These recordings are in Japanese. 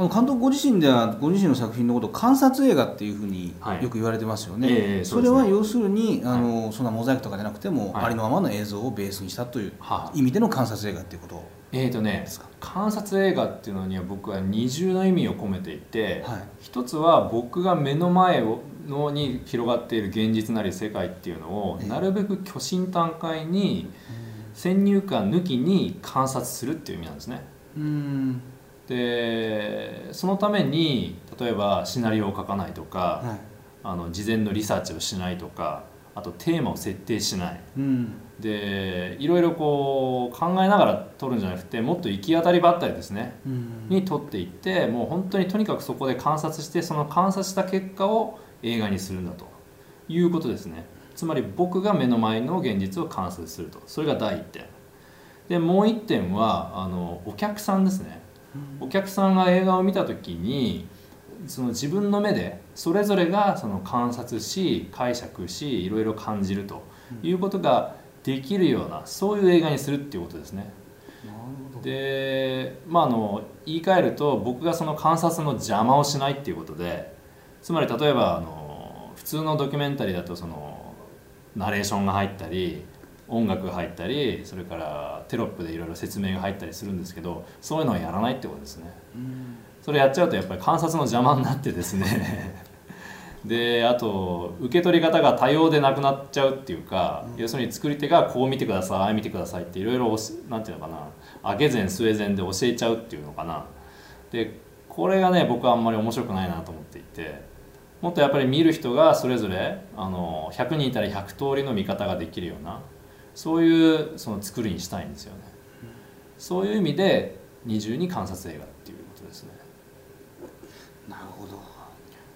あの監督ご自身ではご自身の作品のことを観察映画っていうふうにはい。よく言われてますよね、ええそそね。れは要するにあの、そんなモザイクとかじゃなくても、はい。ありのままの映像をベースにしたというはあ。意味での観察映画っていうことえーとね観察映画っていうのには僕は二重の意味を込めていて、はい。一つは僕が目の前をのに広がっている現実なり世界っていうのをええ。なるべく虚心坦懐に先入観抜きに観察するっていう意味なんですね。うんでそのために例えばシナリオを書かないとか、はい。あの事前のリサーチをしないとかあとテーマを設定しない。うん。でいろいろこう考えながら撮るんじゃなくてもっと行き当たりばったりですね。うん。に撮っていってもう本当にとにかくそこで観察してその観察した結果を映画にするんだと。いうことですね。つまり僕が目の前の現実を観察すると。それが第一点。でもう一点はあのお客さんですねお客さんが映画を見た時にその自分の目でそれぞれがその観察し解釈しいろいろ感じるということができるようなそういう映画にするっていうことですね。でまああの言い換えると僕がその観察の邪魔をしないっていうことでつまり例えばあの普通のドキュメンタリーだとそのナレーションが入ったり音楽が入ったりそれからテロップでいろいろ説明が入ったりするんですけどそういうのをやらないってことですね。うん。それやっちゃうとやっぱり観察の邪魔になってですね。であと受け取り方が多様でなくなっちゃうっていうか、要するに作り手がこう見てくださいああ見てくださいっていろいろなんていうのかな上げ膳据え膳で教えちゃうっていうのかな。でこれがね僕はあんまり面白くないなと思っていてもっとやっぱり見る人がそれぞれあの100人いたら100通りの見方ができるようなそういうその作りにしたいんですよね、そういう意味で二重に観察映画っていうことですね。なるほど。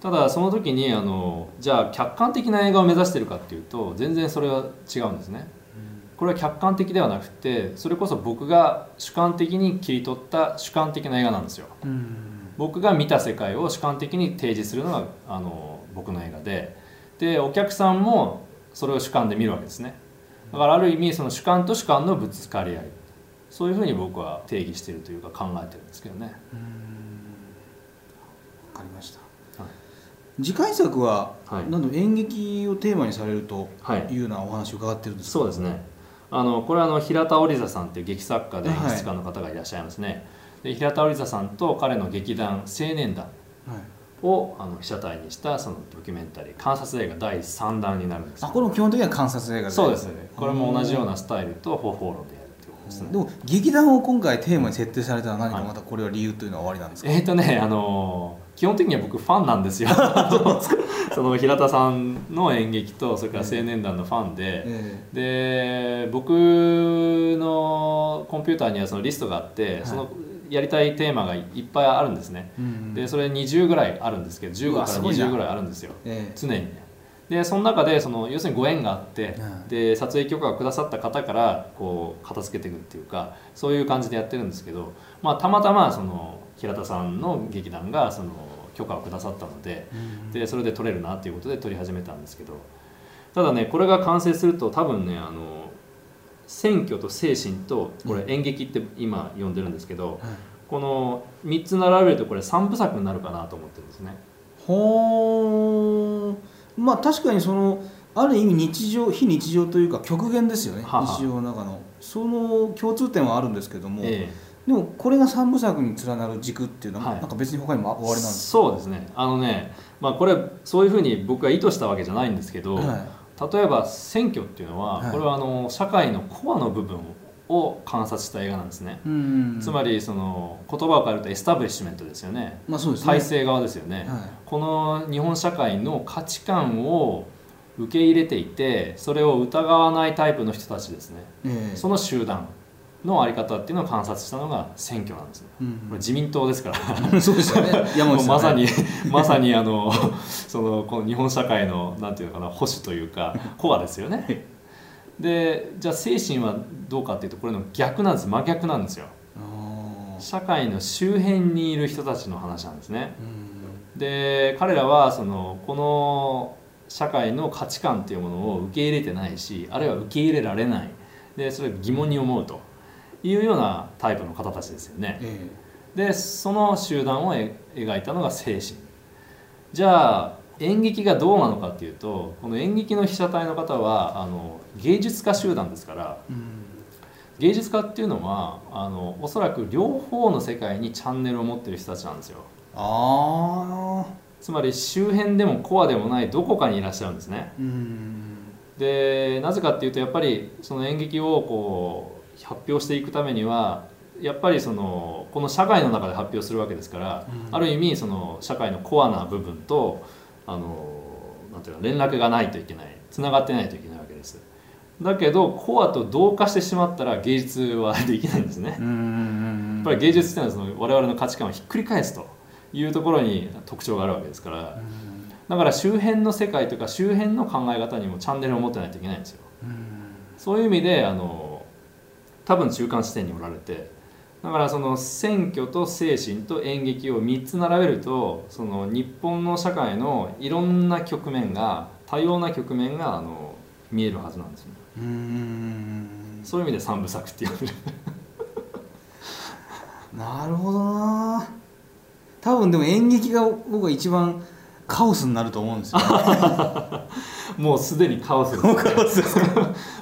ただその時にあのじゃあ客観的な映画を目指してるかっていうと全然それは違うんですね。これは客観的ではなくてそれこそ僕が主観的に切り取った主観的な映画なんですよ。うん。僕が見た世界を主観的に提示するのがあの僕の映画で。でお客さんもそれを主観で見るわけですねだからある意味その主観と主観のぶつかり合い。そういうふうに僕は定義しているというか考えてるんですけどね。わかりました、はい。次回作は、はい。なんと演劇をテーマにされるとはい。いうようなお話を伺ってるんですそうですね。あのこれはあの平田織座さんっていう劇作家で演はい。出家の方がいらっしゃいますね、で平田織座さんと彼の劇団青年団。はい、をあの被写体にしたそのドキュメンタリー観察映画第3弾になるんです。あこれも基本的には観察映画で。そうですこれも同じようなスタイルと方法論でやるってことですね。でも劇団を今回テーマに設定されたのは何かまたこれは理由というのは終わりなんですか、えっ、とねあの基本的には僕ファンなんですよ。その平田さんの演劇とそれから青年団のファンで、え。で僕のコンピューターにはそのリストがあって、はい。そのやりたいテーマがいっぱいあるんですね、えうん。でそれ20ぐらいあるんですけど15うからわすごいな20ぐらいあるんですよ。え常に。ねでその中でその要するにご縁があって、うん。で撮影許可をくださった方からこう片付けていくっていうかそういう感じでやってるんですけど、まあ、たまたまその平田さんの劇団がその許可をくださったのでえでそれで撮れるなっていうことで撮り始めたんですけどただねこれが完成すると多分ねあの選挙と精神とこれ演劇って今呼んでるんですけど、はい。この3つ並べるとこれ3部作になるかなと思ってるんですね。ほー。まあ確かにそのある意味日常非日常というか極限ですよね日常の中の。その共通点はあるんですけども、えでもこれが三部作に連なる軸っていうのは、はい。なんか別に他にも終わりなんですそうですね。あのね、まあ、これそういうふうに僕が意図したわけじゃないんですけど、は例えば選挙っていうのは、はい。これはあの社会のコアの部分を観察した映画なんですね、いうんつまりその言葉を変えるとエスタブリッシュメントですよね。まあそうですね。体制側ですよね、はい。この日本社会の価値観を受け入れていてそれを疑わないタイプの人たちですね。ええ。その集団の在り方っていうのを観察したのが選挙なんですね。うんこれ自民党ですから。そうですよね。まさに まさにあの そのこの日本社会のなんていうのかな保守というかコアですよね。でじゃあ精神はどうかっていうとこれの逆なんです真逆なんですよ。社会の周辺にいる人たちの話なんですね。うん。で彼らはそのこの社会の価値観っていうものを受け入れてないしあるいは受け入れられない。でそれを疑問に思うというようなタイプの方たちですよね。えでその集団をえ描いたのが精神。じゃあ演劇がどうなのかっていうとこの演劇の被写体の方はあの芸術家集団ですからうん。芸術家っていうのはあのおそらく両方の世界にチャンネルを持ってる人たちなんですよ。ああつまり周辺でもコアでもないどこかにいらっしゃるんですね。うん。でなぜかっていうとやっぱりその演劇をこう発表していくためにはやっぱりそのこの社会の中で発表するわけですから、うん。ある意味その社会のコアな部分とあのなんていうの連絡がないといけないつながってないといけないわけです。だけどコアと同化してしまったら芸術はできないんですね。やっぱり芸術っていうのはその我々の価値観をひっくり返すというところに特徴があるわけですから。だから周辺の世界とか周辺の考え方にもチャンネルを持ってないといけないんですよ。そういう意味であの多分中間地点におられてだからその選挙と精神と演劇を3つ並べるとその日本の社会のいろんな局面が多様な局面があの見えるはずなんですよね。うん。うんそういう意味で三部作って呼べる。なるほどな。多分でも演劇が僕は一番カオスになると思うんですよ。もうすでにカオスです、ね、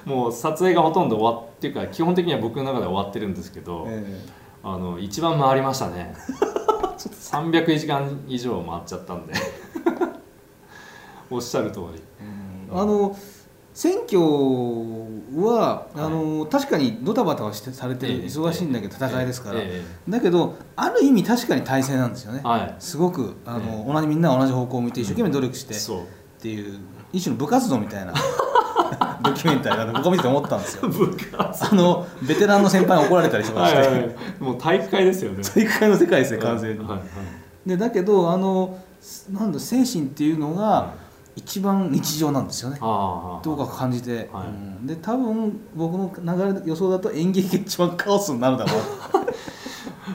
もう撮影がほとんど終わっていうか基本的には僕の中では終わってるんですけど、えあの一番回りましたね。300時間以上回っちゃったんで。おっしゃる通り。えあの選挙はあの、確かにドタバタはしてされてるええ忙しいんだけど戦いですから、えだけどある意味確かに体制なんですよね。すごくあの、え同じみんなが同じ方向を向いて一生懸命努力してっていう一種の部活動みたいな ドキュメンタリーだと僕は見てて思ったんですよ。あのベテランの先輩に怒られたりとかして、もう体育会ですよね。大会の世界ですね完全に、でだけどあのなんだ精神っていうのが一番日常なんですよね。どうか感じて、はい。うん。で多分僕の流れ予想だと演劇が一番カオスになるだろう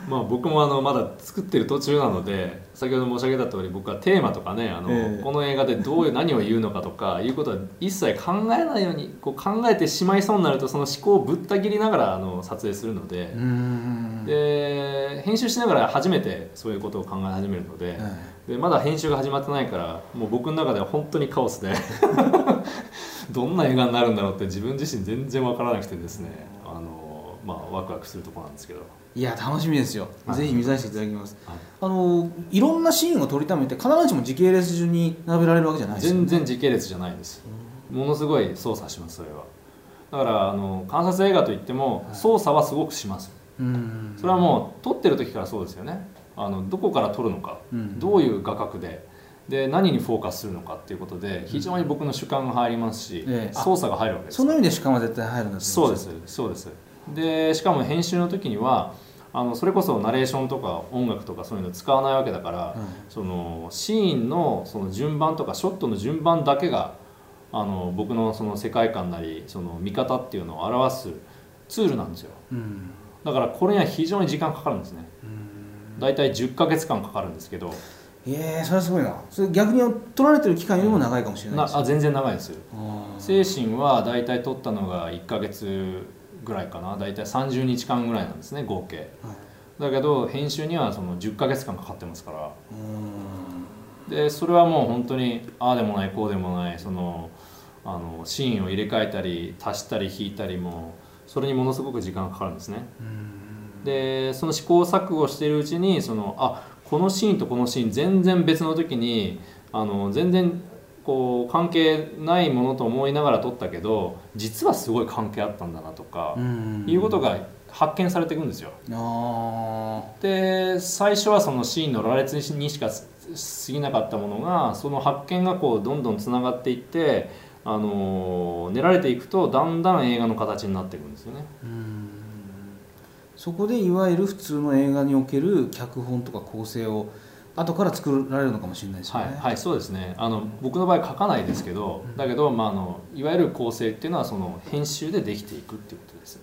まあ僕もあのまだ作ってる途中なので先ほど申し上げた通り僕はテーマとかねあの、ええ。この映画でどういう何を言うのかとかいうことは一切考えないようにこう考えてしまいそうになるとその思考をぶった切りながらあの撮影するので。う、ん。で編集しながら初めてそういうことを考え始めるので,、でまだ編集が始まってないからもう僕の中では本当にカオスで どんな映画になるんだろうって自分自身全然わからなくてですねまあ、ワクワクするところなんですけど。いや楽しみですよ、はい。ぜひ見させていただきます。はい。あのいろんなシーンを撮りためて必ずしも時系列順に並べられるわけじゃないですよ全然時系列じゃないです。ものすごい操作しますそれは。だからあの観察映画といってもはい。操作はすごくします。うん。それはもう撮ってる時からそうですよね。あのどこから撮るのか。うん。どういう画角で。で何にフォーカスするのかっていうことで非常に僕の主観が入りますし、ええ。あ操作が入るわけです。その意味で主観は絶対入るんだとそうです。そうですでしかも編集の時にはあのそれこそナレーションとか音楽とかそういうの使わないわけだから、そのシーンのその順番とかショットの順番だけがあの僕のその世界観なりその見方っていうのを表すツールなんですよ。うん。だからこれには非常に時間かかるんですね。うん。大体10ヶ月間かかるんですけど。ええそれはすごいな。それ逆に取られてる期間よりも長いかもしれないですなあ全然長いです精神は大体取ったのが1ヶ月ぐらいかな。大体30日間ぐらいなんですね合計。はい。だけど編集にはその10ヶ月間かかってますから。うん。でそれはもう本当にああでもないこうでもないそのあのシーンを入れ替えたり足したり引いたりもそれにものすごく時間がかかるんですね。うん。でその試行錯誤しているうちにそのあこのシーンとこのシーン全然別の時にあの全然こう関係ないものと思いながら撮ったけど実はすごい関係あったんだなとか、うん。いうことが発見されていくんですよ。あで最初はそのシーンの羅列にしか過ぎなかったものがその発見がこうどんどんつながっていって、あのー練られていくとだんだん映画の形になっていくんですよね。そこでいわゆる普通の映画における脚本とか構成を後から作られるのかもしれないですよね、はい、はい、そうですね。あの僕の場合書かないですけどだけど、まあ、あのいわゆる構成っていうのはその編集でできていくっていうことです。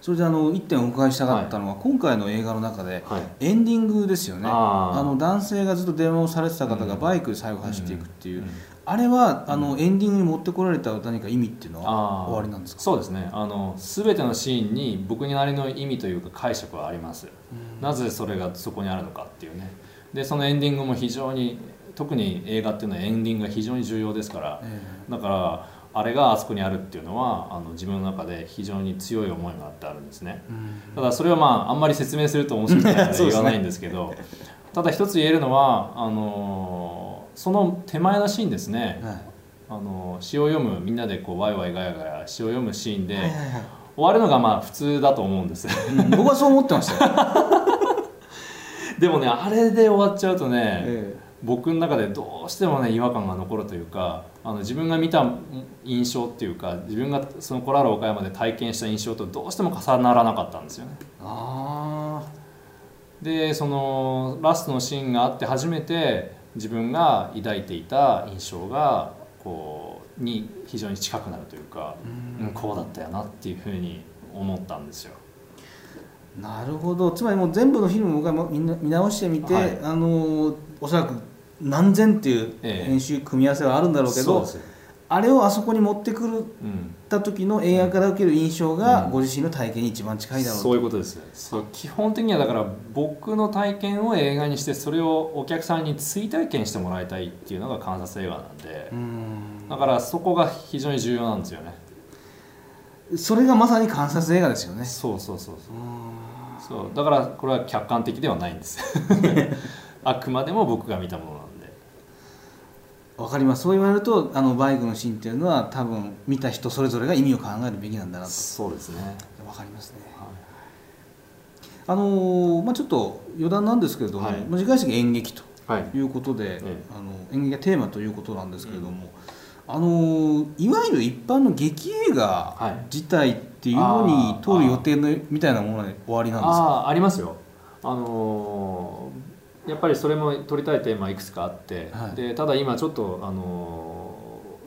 それであの一点お伺いしたかったのは、今回の映画の中ではい。エンディングですよね。あの男性がずっと電話をされてた方がうん。バイクで最後走っていくっていう、うんあれはあの、エンディングに持ってこられた何か意味っていうのは終わりなんですか？そうですね。あの全てのシーンに僕なりの意味というか解釈はあります、なぜそれがそこにあるのかっていうね。でそのエンディングも非常に特に映画っていうのはエンディングが非常に重要ですから。えだからあれがあそこにあるっていうのはあの自分の中で非常に強い思いがあってあるんですね。えうん。ただそれはまああんまり説明すると面白くないの そうですね。で言わないんですけど。ただ一つ言えるのはあのその手前のシーンですね。はい。あの詩を読むみんなでこうワイワイガヤガヤ詩を読むシーンで、はいはいはい。終わるのがまあ普通だと思うんです。うん僕はそう思ってましたよ、でもねあれで終わっちゃうとね、え僕の中でどうしてもね違和感が残るというかあの自分が見た印象っていうか自分がそのコラール岡山で体験した印象とどうしても重ならなかったんですよね。えあでそのラストのシーンがあって初めて自分が抱いていた印象がこうに非常に近くなるというか、あ、うん、こうだったよなっていうふうに思ったんですよ。なるほど。つまりもう全部のフィルムを僕はもうみんな見直してみて、はい。あのおそらく何千っていうええ。編集組み合わせはあるんだろうけど、そうですよあれをあそこに持ってくるうんた時の映画から受ける印象がうん。ご自身の体験に一番近いだろうと、そういうことですそう基本的にはだから僕の体験を映画にしてそれをお客さんに追体験してもらいたいっていうのが観察映画なんでうん。だからそこが非常に重要なんですよね。それがまさに観察映画ですよね。そうそうそうそう。うん。そうだからこれは客観的ではないんです。あくまでも僕が見たものなんでわかります。そう言われるとあのバイクのシーンっていうのは多分見た人それぞれが意味を考えるべきなんだなと。そうですね、わかりますね。はあのーまあちょっと余談なんですけれども、はい。まあ次回式演劇とい、はい。いうことで、ええ。あの演劇がテーマということなんですけれども、あのーいわゆる一般の劇映画はい。自体っていうのに通る予定のみたいなもので終わりなんですか？ああありますよ。あのーやっぱりそれも取りたいテーマいくつかあって、はい。でただ今ちょっとあのー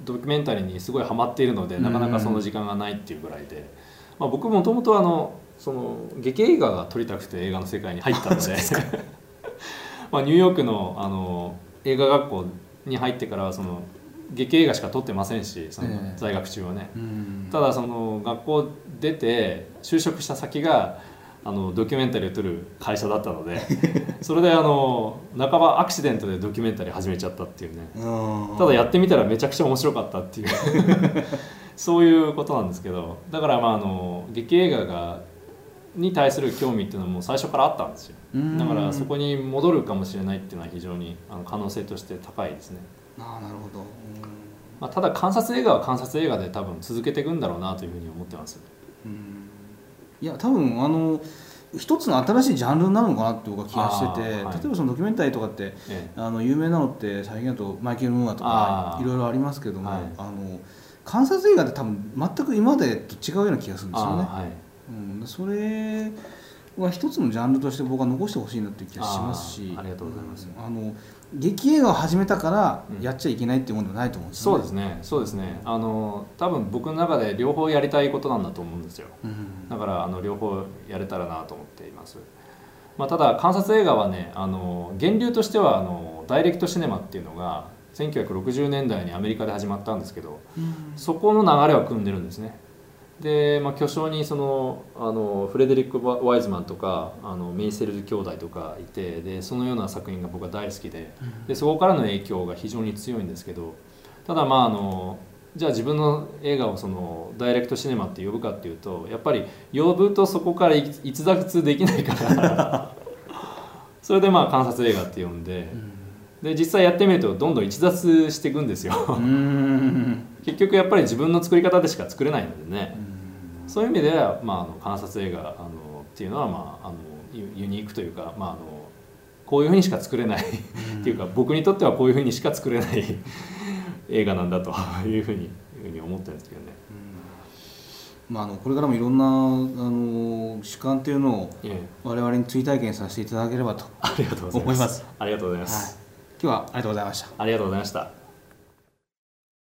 ドキュメンタリーにすごいハマっているのでなかなかその時間がないっていうぐらいで、まあ、僕もともとあのその劇映画が撮りたくて映画の世界に入ったので。まあニューヨークのあの映画学校に入ってからはその劇映画しか撮ってませんしそのええ。在学中はね、うん。ただその学校出て就職した先があのドキュメンタリーを撮る会社だったので それであの半ばアクシデントでドキュメンタリー始めちゃったっていうね。うん。ただやってみたらめちゃくちゃ面白かったっていう。そういうことなんですけどだからまああの劇映画がに対する興味っていうのはもう最初からあったんですよ。うん。だからそこに戻るかもしれないっていうのは非常にあの可能性として高いですね、ああなるほど、うん。まあ、ただ観察映画は観察映画で多分続けていくんだろうなというふうに思ってます。うんいや多分あの一つの新しいジャンルになるのかなって僕は気がしてて、はい。例えばそのドキュメンタリーとかってええ。あの有名なのって最近だとマイケル・ムーアとかいろいろありますけども、はい。あの観察映画って多分全く今までと違うような気がするんですよね、はい。うん、それは一つのジャンルとして僕は残してほしいなっていう気がしますしありがとうございます。うんあの劇映画を始めたからうん。やっちゃいけないっていうものではないと思うんですよね。そうですね。そうですね。あの多分僕の中で両方やりたいことなんだと思うんですよ。うん。だからあの両方やれたらなと思っています、まあ、ただ観察映画はねあの源流としてはあのダイレクトシネマっていうのが1960年代にアメリカで始まったんですけどそこの流れを組んでるんですねで、まあ、巨匠にそのあのフレデリック・ワイズマンとかあのメイセルズ兄弟とかいてでそのような作品が僕は大好きででそこからの影響が非常に強いんですけどただまああのじゃあ自分の映画をそのダイレクトシネマって呼ぶかっていうとやっぱり呼ぶとそこから逸逸脱できないから それでまあ観察映画って呼んでで実際やってみるとどんどん逸脱していくんですよ。うん。結局やっぱり自分の作り方でしか作れないのでねそういう意味では、まあ、あの観察映画あのっていうのは、まあ、あのユユニークというか、まあ、あのこういうふうにしか作れないっていうか僕にとってはこういうふうにしか作れない 映画なんだというふうにふうに思ってるんですけどね。まあ、あのこれからもいろんなあの主観っていうのを我々に追体験させていただければと。思いますありがとうございまはいす。、今日はありがとうございました。ありがとうございました。